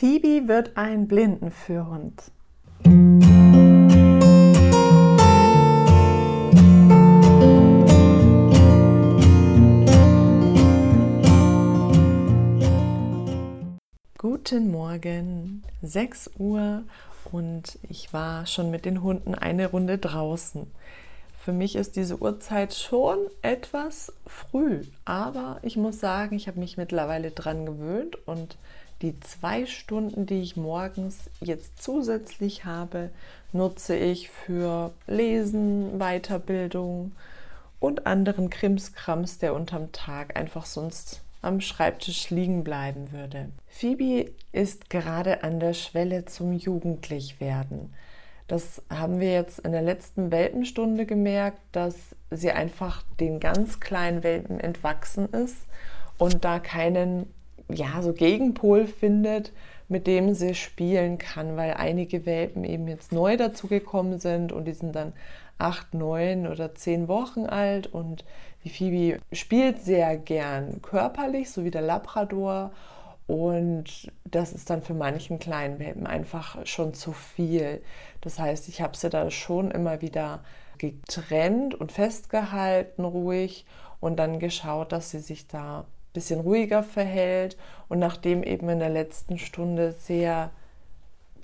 Phoebe wird ein Blindenführhund. Guten Morgen, 6 Uhr und ich war schon mit den Hunden eine Runde draußen. Für mich ist diese Uhrzeit schon etwas früh, aber ich muss sagen, ich habe mich mittlerweile dran gewöhnt und die zwei Stunden, die ich morgens jetzt zusätzlich habe, nutze ich für Lesen, Weiterbildung und anderen Krimskrams, der unterm Tag einfach sonst am Schreibtisch liegen bleiben würde. Phoebe ist gerade an der Schwelle zum Jugendlichwerden. Das haben wir jetzt in der letzten Welpenstunde gemerkt, dass sie einfach den ganz kleinen Welpen entwachsen ist und da keinen ja, so Gegenpol findet, mit dem sie spielen kann, weil einige Welpen eben jetzt neu dazugekommen sind und die sind dann acht, neun oder zehn Wochen alt und die Phoebe spielt sehr gern körperlich, so wie der Labrador. Und das ist dann für manchen kleinen Welpen einfach schon zu viel. Das heißt, ich habe sie da schon immer wieder getrennt und festgehalten, ruhig, und dann geschaut, dass sie sich da bisschen ruhiger verhält. Und nachdem eben in der letzten Stunde sehr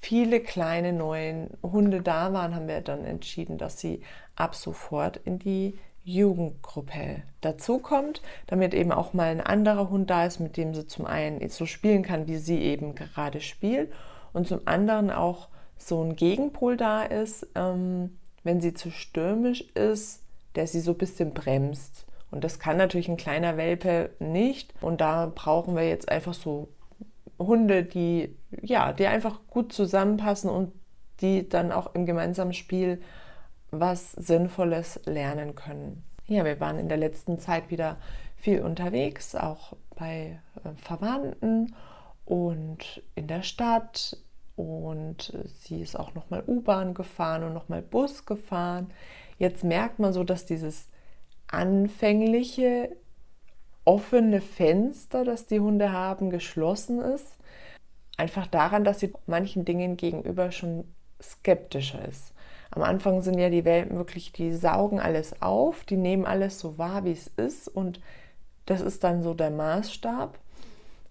viele kleine neue Hunde da waren, haben wir dann entschieden, dass sie ab sofort in die Jugendgruppe dazukommt, damit eben auch mal ein anderer Hund da ist, mit dem sie zum einen so spielen kann, wie sie eben gerade spielt und zum anderen auch so ein Gegenpol da ist, ähm, wenn sie zu stürmisch ist, der sie so ein bisschen bremst. Und das kann natürlich ein kleiner Welpe nicht. Und da brauchen wir jetzt einfach so Hunde, die ja, die einfach gut zusammenpassen und die dann auch im gemeinsamen Spiel was Sinnvolles lernen können. Ja, wir waren in der letzten Zeit wieder viel unterwegs, auch bei äh, Verwandten und in der Stadt. Und sie ist auch nochmal U-Bahn gefahren und nochmal Bus gefahren. Jetzt merkt man so, dass dieses anfängliche offene Fenster, das die Hunde haben, geschlossen ist. Einfach daran, dass sie manchen Dingen gegenüber schon skeptischer ist. Am Anfang sind ja die Welpen wirklich, die saugen alles auf, die nehmen alles so wahr, wie es ist und das ist dann so der Maßstab.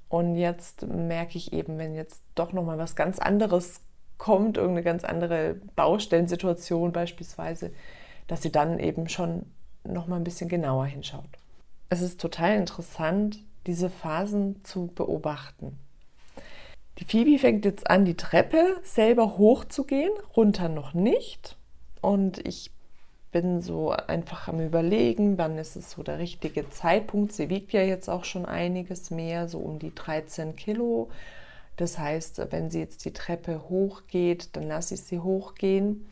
Und jetzt merke ich eben, wenn jetzt doch noch mal was ganz anderes kommt, irgendeine ganz andere Baustellensituation beispielsweise, dass sie dann eben schon noch mal ein bisschen genauer hinschaut. Es ist total interessant, diese Phasen zu beobachten. Die Phoebe fängt jetzt an, die Treppe selber hochzugehen, runter noch nicht. Und ich bin so einfach am Überlegen, wann ist es so der richtige Zeitpunkt. Sie wiegt ja jetzt auch schon einiges mehr, so um die 13 Kilo. Das heißt, wenn sie jetzt die Treppe hochgeht, dann lasse ich sie hochgehen.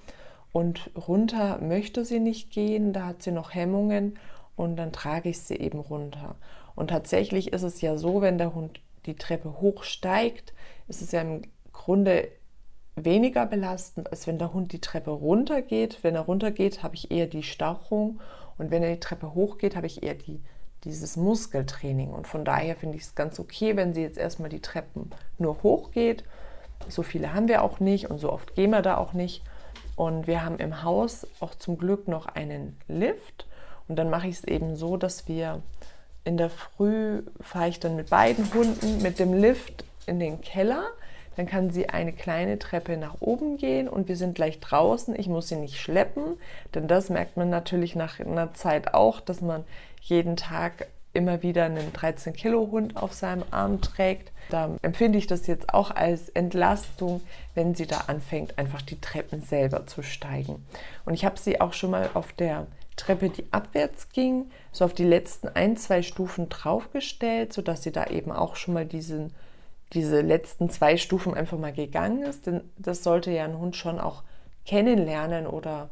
Und runter möchte sie nicht gehen, da hat sie noch Hemmungen und dann trage ich sie eben runter. Und tatsächlich ist es ja so, wenn der Hund die Treppe hochsteigt, ist es ja im Grunde weniger belastend, als wenn der Hund die Treppe runtergeht. Wenn er runtergeht, habe ich eher die Stauchung und wenn er die Treppe hochgeht, habe ich eher die, dieses Muskeltraining. Und von daher finde ich es ganz okay, wenn sie jetzt erstmal die Treppen nur hochgeht. So viele haben wir auch nicht und so oft gehen wir da auch nicht. Und wir haben im Haus auch zum Glück noch einen Lift. Und dann mache ich es eben so, dass wir in der Früh fahre ich dann mit beiden Hunden mit dem Lift in den Keller. Dann kann sie eine kleine Treppe nach oben gehen und wir sind gleich draußen. Ich muss sie nicht schleppen, denn das merkt man natürlich nach einer Zeit auch, dass man jeden Tag immer wieder einen 13 Kilo Hund auf seinem Arm trägt. Da empfinde ich das jetzt auch als Entlastung, wenn sie da anfängt, einfach die Treppen selber zu steigen. Und ich habe sie auch schon mal auf der Treppe, die abwärts ging, so auf die letzten ein, zwei Stufen draufgestellt, sodass sie da eben auch schon mal diesen diese letzten zwei Stufen einfach mal gegangen ist. Denn das sollte ja ein Hund schon auch kennenlernen oder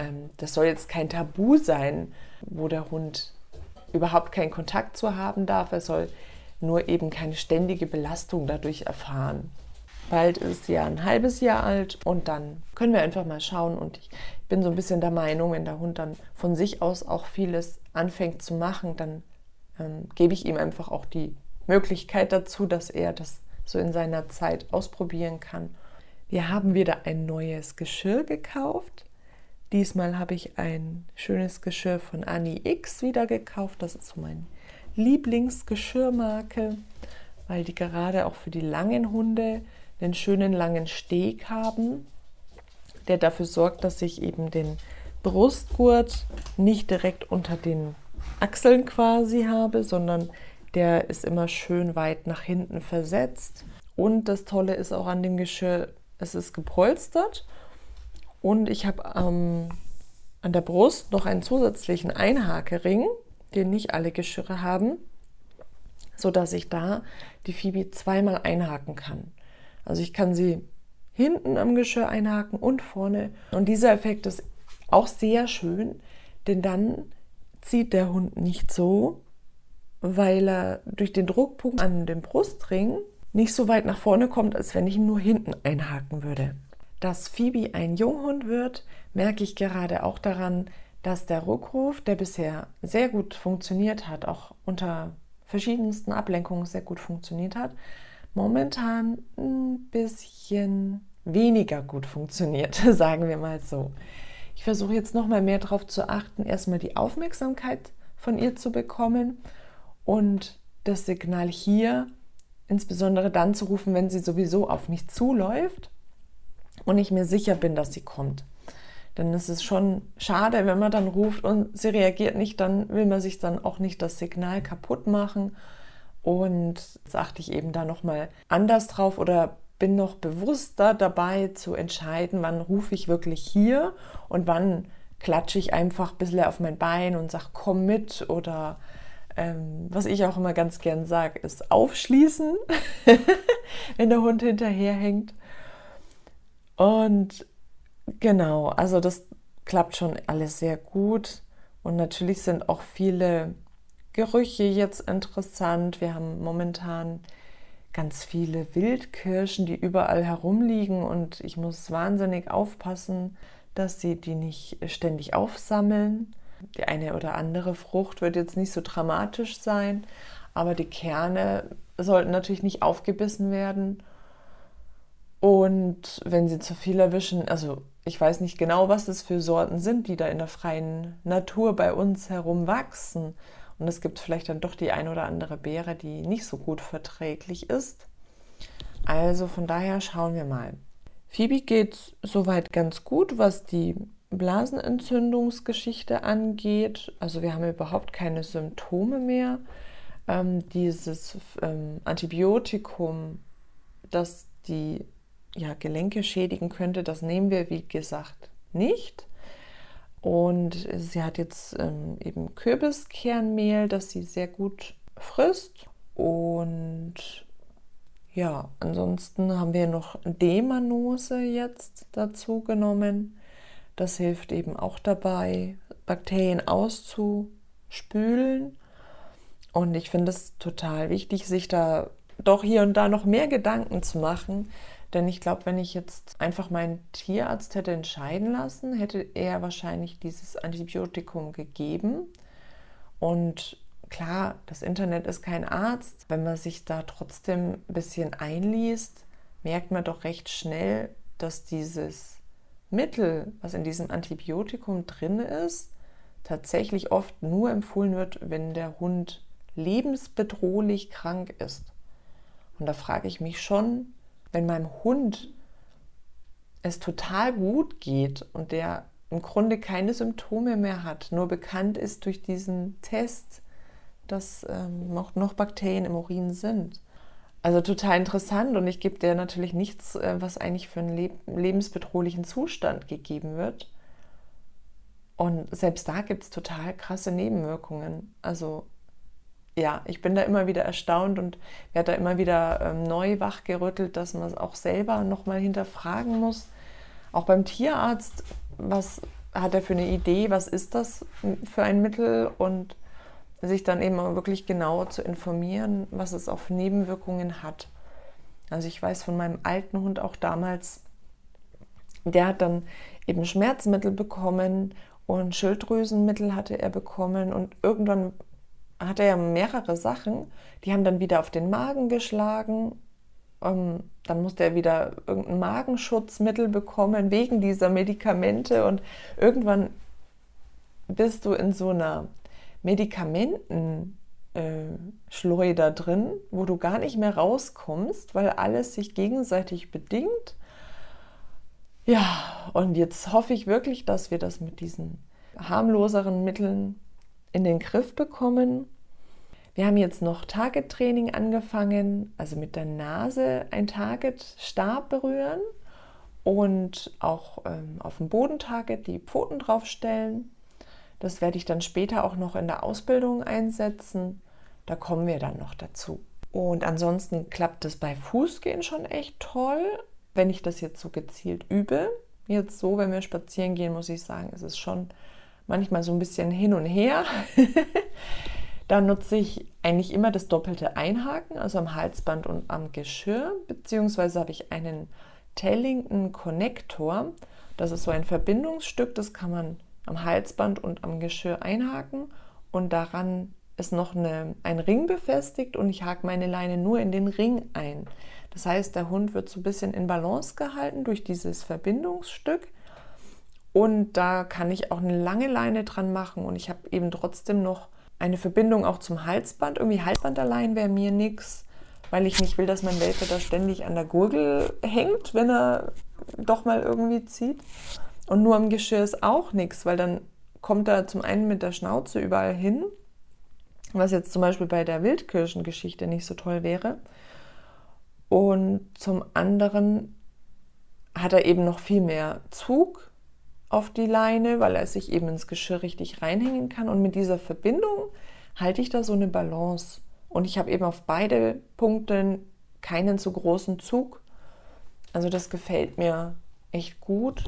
ähm, das soll jetzt kein Tabu sein, wo der Hund überhaupt keinen Kontakt zu haben darf. Er soll nur eben keine ständige Belastung dadurch erfahren. Bald ist sie ja ein halbes Jahr alt und dann können wir einfach mal schauen. Und ich bin so ein bisschen der Meinung, wenn der Hund dann von sich aus auch vieles anfängt zu machen, dann ähm, gebe ich ihm einfach auch die Möglichkeit dazu, dass er das so in seiner Zeit ausprobieren kann. Wir haben wieder ein neues Geschirr gekauft. Diesmal habe ich ein schönes Geschirr von Annie X wieder gekauft. Das ist so meine Lieblingsgeschirrmarke, weil die gerade auch für die langen Hunde einen schönen langen Steg haben, der dafür sorgt, dass ich eben den Brustgurt nicht direkt unter den Achseln quasi habe, sondern der ist immer schön weit nach hinten versetzt. Und das Tolle ist auch an dem Geschirr, es ist gepolstert und ich habe ähm, an der Brust noch einen zusätzlichen Einhakering, den nicht alle Geschirre haben, sodass ich da die Phoebe zweimal einhaken kann. Also ich kann sie hinten am Geschirr einhaken und vorne. Und dieser Effekt ist auch sehr schön, denn dann zieht der Hund nicht so, weil er durch den Druckpunkt an dem Brustring nicht so weit nach vorne kommt, als wenn ich ihn nur hinten einhaken würde. Dass Phoebe ein Junghund wird, merke ich gerade auch daran, dass der Rückruf, der bisher sehr gut funktioniert hat, auch unter verschiedensten Ablenkungen sehr gut funktioniert hat, momentan ein bisschen weniger gut funktioniert, sagen wir mal so. Ich versuche jetzt noch mal mehr darauf zu achten, erstmal die Aufmerksamkeit von ihr zu bekommen und das Signal hier insbesondere dann zu rufen, wenn sie sowieso auf mich zuläuft und ich mir sicher bin, dass sie kommt. Denn es ist schon schade, wenn man dann ruft und sie reagiert nicht, dann will man sich dann auch nicht das Signal kaputt machen. Und achte ich eben da nochmal anders drauf oder bin noch bewusster dabei zu entscheiden, wann rufe ich wirklich hier und wann klatsche ich einfach ein bisschen auf mein Bein und sage, komm mit oder ähm, was ich auch immer ganz gern sage, ist aufschließen, wenn der Hund hinterherhängt. Und genau, also das klappt schon alles sehr gut. Und natürlich sind auch viele Gerüche jetzt interessant. Wir haben momentan ganz viele Wildkirschen, die überall herumliegen und ich muss wahnsinnig aufpassen, dass sie die nicht ständig aufsammeln. Die eine oder andere Frucht wird jetzt nicht so dramatisch sein, aber die Kerne sollten natürlich nicht aufgebissen werden. Und wenn sie zu viel erwischen, also ich weiß nicht genau, was das für Sorten sind, die da in der freien Natur bei uns herum wachsen. Und es gibt vielleicht dann doch die ein oder andere Beere, die nicht so gut verträglich ist. Also von daher schauen wir mal. Phoebe geht soweit ganz gut, was die Blasenentzündungsgeschichte angeht. Also wir haben überhaupt keine Symptome mehr. Ähm, dieses ähm, Antibiotikum, das die ja, Gelenke schädigen könnte, das nehmen wir, wie gesagt, nicht. Und sie hat jetzt ähm, eben Kürbiskernmehl, das sie sehr gut frisst. Und ja, ansonsten haben wir noch Demanose jetzt dazu genommen. Das hilft eben auch dabei, Bakterien auszuspülen. Und ich finde es total wichtig, sich da doch hier und da noch mehr Gedanken zu machen, denn ich glaube, wenn ich jetzt einfach meinen Tierarzt hätte entscheiden lassen, hätte er wahrscheinlich dieses Antibiotikum gegeben. Und klar, das Internet ist kein Arzt. Wenn man sich da trotzdem ein bisschen einliest, merkt man doch recht schnell, dass dieses Mittel, was in diesem Antibiotikum drin ist, tatsächlich oft nur empfohlen wird, wenn der Hund lebensbedrohlich krank ist. Und da frage ich mich schon, wenn meinem Hund es total gut geht und der im Grunde keine Symptome mehr hat, nur bekannt ist durch diesen Test, dass ähm, noch, noch Bakterien im Urin sind. Also total interessant und ich gebe dir natürlich nichts, äh, was eigentlich für einen leb lebensbedrohlichen Zustand gegeben wird. Und selbst da gibt es total krasse Nebenwirkungen. Also ja, ich bin da immer wieder erstaunt und werde da immer wieder ähm, neu wachgerüttelt, dass man es auch selber nochmal hinterfragen muss. Auch beim Tierarzt, was hat er für eine Idee, was ist das für ein Mittel und sich dann eben wirklich genau zu informieren, was es auch für Nebenwirkungen hat. Also ich weiß von meinem alten Hund auch damals, der hat dann eben Schmerzmittel bekommen und Schilddrüsenmittel hatte er bekommen und irgendwann hat er ja mehrere Sachen, die haben dann wieder auf den Magen geschlagen Ähm, dann muss der wieder irgendein Magenschutzmittel bekommen wegen dieser Medikamente und irgendwann bist du in so einer Medikamenten äh, drin, wo du gar nicht mehr rauskommst, weil alles sich gegenseitig bedingt. Ja, und jetzt hoffe ich wirklich, dass wir das mit diesen harmloseren Mitteln in den Griff bekommen. Wir haben jetzt noch Target-Training angefangen, also mit der Nase ein Target-Stab berühren und auch ähm, auf dem Bodentarget die Pfoten draufstellen. Das werde ich dann später auch noch in der Ausbildung einsetzen. Da kommen wir dann noch dazu. Und ansonsten klappt es bei Fußgehen schon echt toll, wenn ich das jetzt so gezielt übe. Jetzt so, wenn wir spazieren gehen, muss ich sagen, ist es schon manchmal so ein bisschen hin und her. da nutze ich eigentlich immer das doppelte Einhaken, also am Halsband und am Geschirr, beziehungsweise habe ich einen Tellington Connector. Das ist so ein Verbindungsstück, das kann man am Halsband und am Geschirr einhaken und daran ist noch eine, ein Ring befestigt und ich hake meine Leine nur in den Ring ein. Das heißt, der Hund wird so ein bisschen in Balance gehalten durch dieses Verbindungsstück und da kann ich auch eine lange Leine dran machen und ich habe eben trotzdem noch eine Verbindung auch zum Halsband. Irgendwie Halsband allein wäre mir nichts, weil ich nicht will, dass mein Welpe da ständig an der Gurgel hängt, wenn er doch mal irgendwie zieht. Und nur am Geschirr ist auch nichts, weil dann kommt er zum einen mit der Schnauze überall hin, was jetzt zum Beispiel bei der Wildkirschengeschichte nicht so toll wäre. Und zum anderen hat er eben noch viel mehr Zug auf die Leine, weil er sich eben ins Geschirr richtig reinhängen kann. Und mit dieser Verbindung halte ich da so eine Balance. Und ich habe eben auf beide Punkte keinen zu großen Zug. Also das gefällt mir echt gut.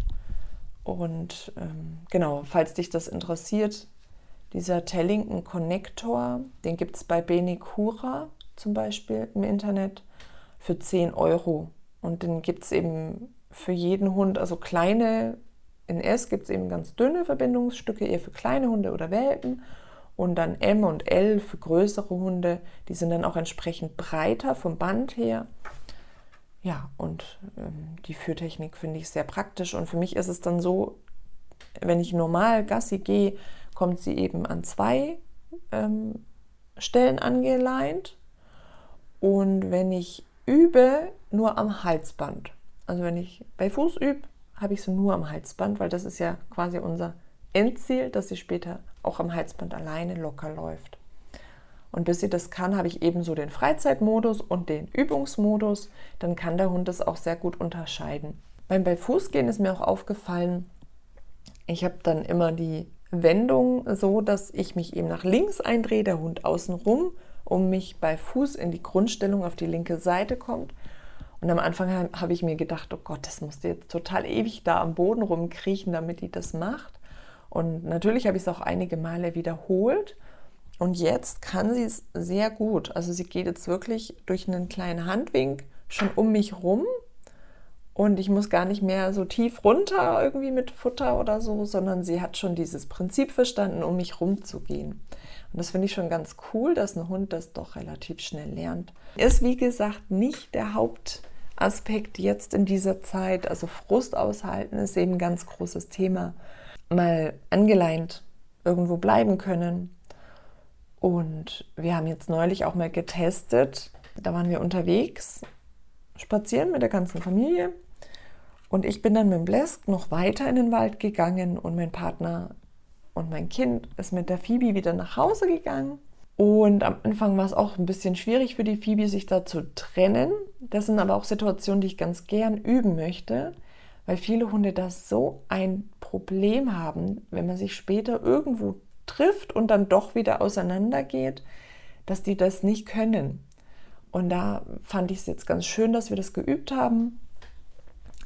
Und ähm, genau, falls dich das interessiert, dieser Tellington Connector, den gibt es bei Benecura zum Beispiel im Internet für 10 Euro. Und den gibt es eben für jeden Hund, also kleine, in S gibt es eben ganz dünne Verbindungsstücke, eher für kleine Hunde oder Welpen. Und dann M und L für größere Hunde, die sind dann auch entsprechend breiter vom Band her. Ja, und ähm, die Führtechnik finde ich sehr praktisch. Und für mich ist es dann so, wenn ich normal Gassi gehe, kommt sie eben an zwei ähm, Stellen angeleint. Und wenn ich übe, nur am Halsband. Also wenn ich bei Fuß übe, habe ich sie nur am Halsband, weil das ist ja quasi unser Endziel, dass sie später auch am Halsband alleine locker läuft. Und bis sie das kann, habe ich ebenso den Freizeitmodus und den Übungsmodus. Dann kann der Hund das auch sehr gut unterscheiden. Beim bei Fußgehen ist mir auch aufgefallen, ich habe dann immer die Wendung so, dass ich mich eben nach links eindrehe, der Hund außenrum, um mich bei Fuß in die Grundstellung auf die linke Seite kommt. Und am Anfang habe ich mir gedacht, oh Gott, das musste jetzt total ewig da am Boden rumkriechen, damit die das macht. Und natürlich habe ich es auch einige Male wiederholt. Und jetzt kann sie es sehr gut. Also sie geht jetzt wirklich durch einen kleinen Handwink schon um mich rum und ich muss gar nicht mehr so tief runter irgendwie mit Futter oder so, sondern sie hat schon dieses Prinzip verstanden, um mich rumzugehen. Und das finde ich schon ganz cool, dass ein Hund das doch relativ schnell lernt. Ist wie gesagt nicht der Hauptaspekt jetzt in dieser Zeit. Also Frust aushalten ist eben ein ganz großes Thema. Mal angeleint irgendwo bleiben können, und wir haben jetzt neulich auch mal getestet. Da waren wir unterwegs, spazieren mit der ganzen Familie. Und ich bin dann mit dem Blesk noch weiter in den Wald gegangen und mein Partner und mein Kind ist mit der Phoebe wieder nach Hause gegangen. Und am Anfang war es auch ein bisschen schwierig für die Phoebe, sich da zu trennen. Das sind aber auch Situationen, die ich ganz gern üben möchte, weil viele Hunde da so ein Problem haben, wenn man sich später irgendwo trifft und dann doch wieder auseinandergeht, dass die das nicht können. Und da fand ich es jetzt ganz schön, dass wir das geübt haben.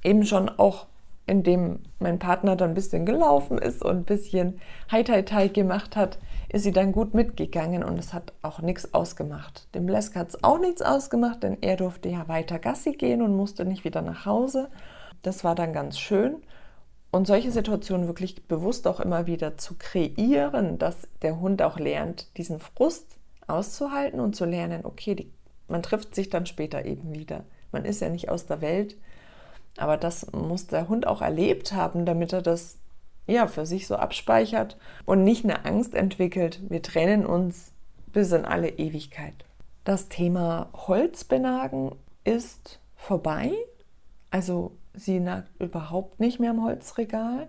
Eben schon auch, indem mein Partner dann ein bisschen gelaufen ist und ein bisschen Hai-Tai-Tai gemacht hat, ist sie dann gut mitgegangen und es hat auch nichts ausgemacht. Dem Lesk hat es auch nichts ausgemacht, denn er durfte ja weiter Gassi gehen und musste nicht wieder nach Hause. Das war dann ganz schön. Und solche Situationen wirklich bewusst auch immer wieder zu kreieren, dass der Hund auch lernt, diesen Frust auszuhalten und zu lernen, okay, die, man trifft sich dann später eben wieder. Man ist ja nicht aus der Welt. Aber das muss der Hund auch erlebt haben, damit er das ja für sich so abspeichert und nicht eine Angst entwickelt. Wir trennen uns bis in alle Ewigkeit. Das Thema Holzbenagen ist vorbei. Also sie nagt überhaupt nicht mehr im Holzregal.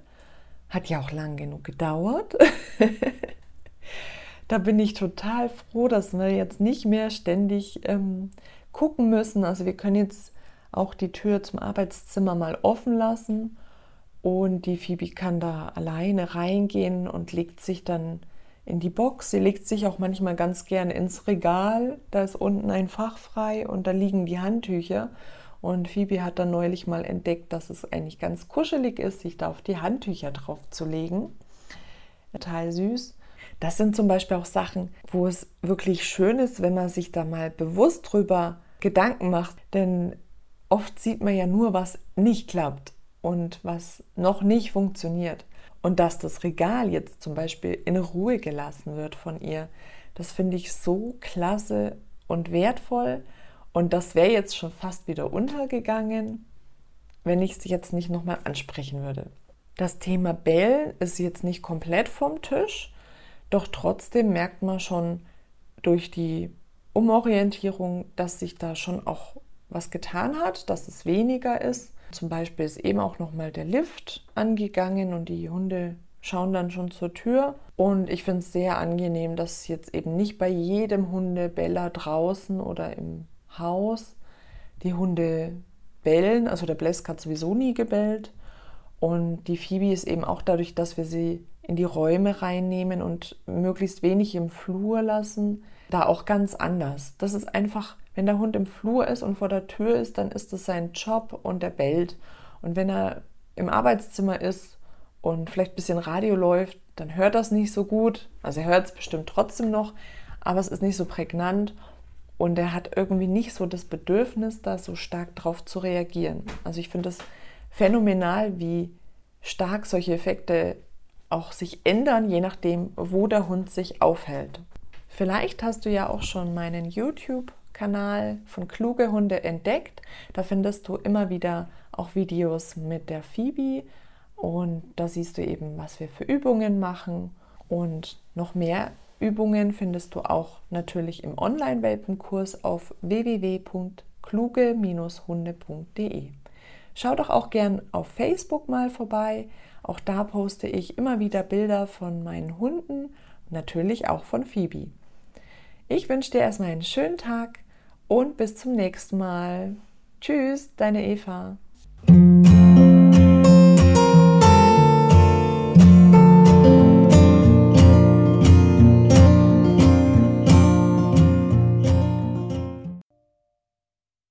Hat ja auch lang genug gedauert. da bin ich total froh, dass wir jetzt nicht mehr ständig ähm, gucken müssen. Also wir können jetzt auch die Tür zum Arbeitszimmer mal offen lassen und die Phoebe kann da alleine reingehen und legt sich dann in die Box. Sie legt sich auch manchmal ganz gern ins Regal. Da ist unten ein Fach frei und da liegen die Handtücher. Und Phoebe hat dann neulich mal entdeckt, dass es eigentlich ganz kuschelig ist, sich da auf die Handtücher drauf zu legen. Total süß. Das sind zum Beispiel auch Sachen, wo es wirklich schön ist, wenn man sich da mal bewusst drüber Gedanken macht. Denn oft sieht man ja nur, was nicht klappt und was noch nicht funktioniert. Und dass das Regal jetzt zum Beispiel in Ruhe gelassen wird von ihr, das finde ich so klasse und wertvoll. Und das wäre jetzt schon fast wieder untergegangen, wenn ich es jetzt nicht nochmal ansprechen würde. Das Thema Bell ist jetzt nicht komplett vom Tisch, doch trotzdem merkt man schon durch die Umorientierung, dass sich da schon auch was getan hat, dass es weniger ist. Zum Beispiel ist eben auch nochmal der Lift angegangen und die Hunde schauen dann schon zur Tür. Und ich finde es sehr angenehm, dass jetzt eben nicht bei jedem Hundebeller draußen oder im Haus die Hunde bellen. Also der Blesk hat sowieso nie gebellt. Und die Phoebe ist eben auch dadurch, dass wir sie in die Räume reinnehmen und möglichst wenig im Flur lassen, da auch ganz anders. Das ist einfach, wenn der Hund im Flur ist und vor der Tür ist, dann ist das sein Job und er bellt. Und wenn er im Arbeitszimmer ist und vielleicht ein bisschen Radio läuft, dann hört das nicht so gut. Also er hört es bestimmt trotzdem noch, aber es ist nicht so prägnant und er hat irgendwie nicht so das Bedürfnis, da so stark drauf zu reagieren. Also ich finde es phänomenal, wie stark solche Effekte auch sich ändern, je nachdem, wo der Hund sich aufhält. Vielleicht hast du ja auch schon meinen YouTube-Kanal von Kluge Hunde entdeckt. Da findest du immer wieder auch Videos mit der Phoebe und da siehst du eben, was wir für Übungen machen und noch mehr Übungen findest du auch natürlich im Online-Welpenkurs auf www.kluge-hunde.de. Schau doch auch gern auf Facebook mal vorbei. Auch da poste ich immer wieder Bilder von meinen Hunden, natürlich auch von Phoebe. Ich wünsche dir erstmal einen schönen Tag und bis zum nächsten Mal. Tschüss, deine Eva.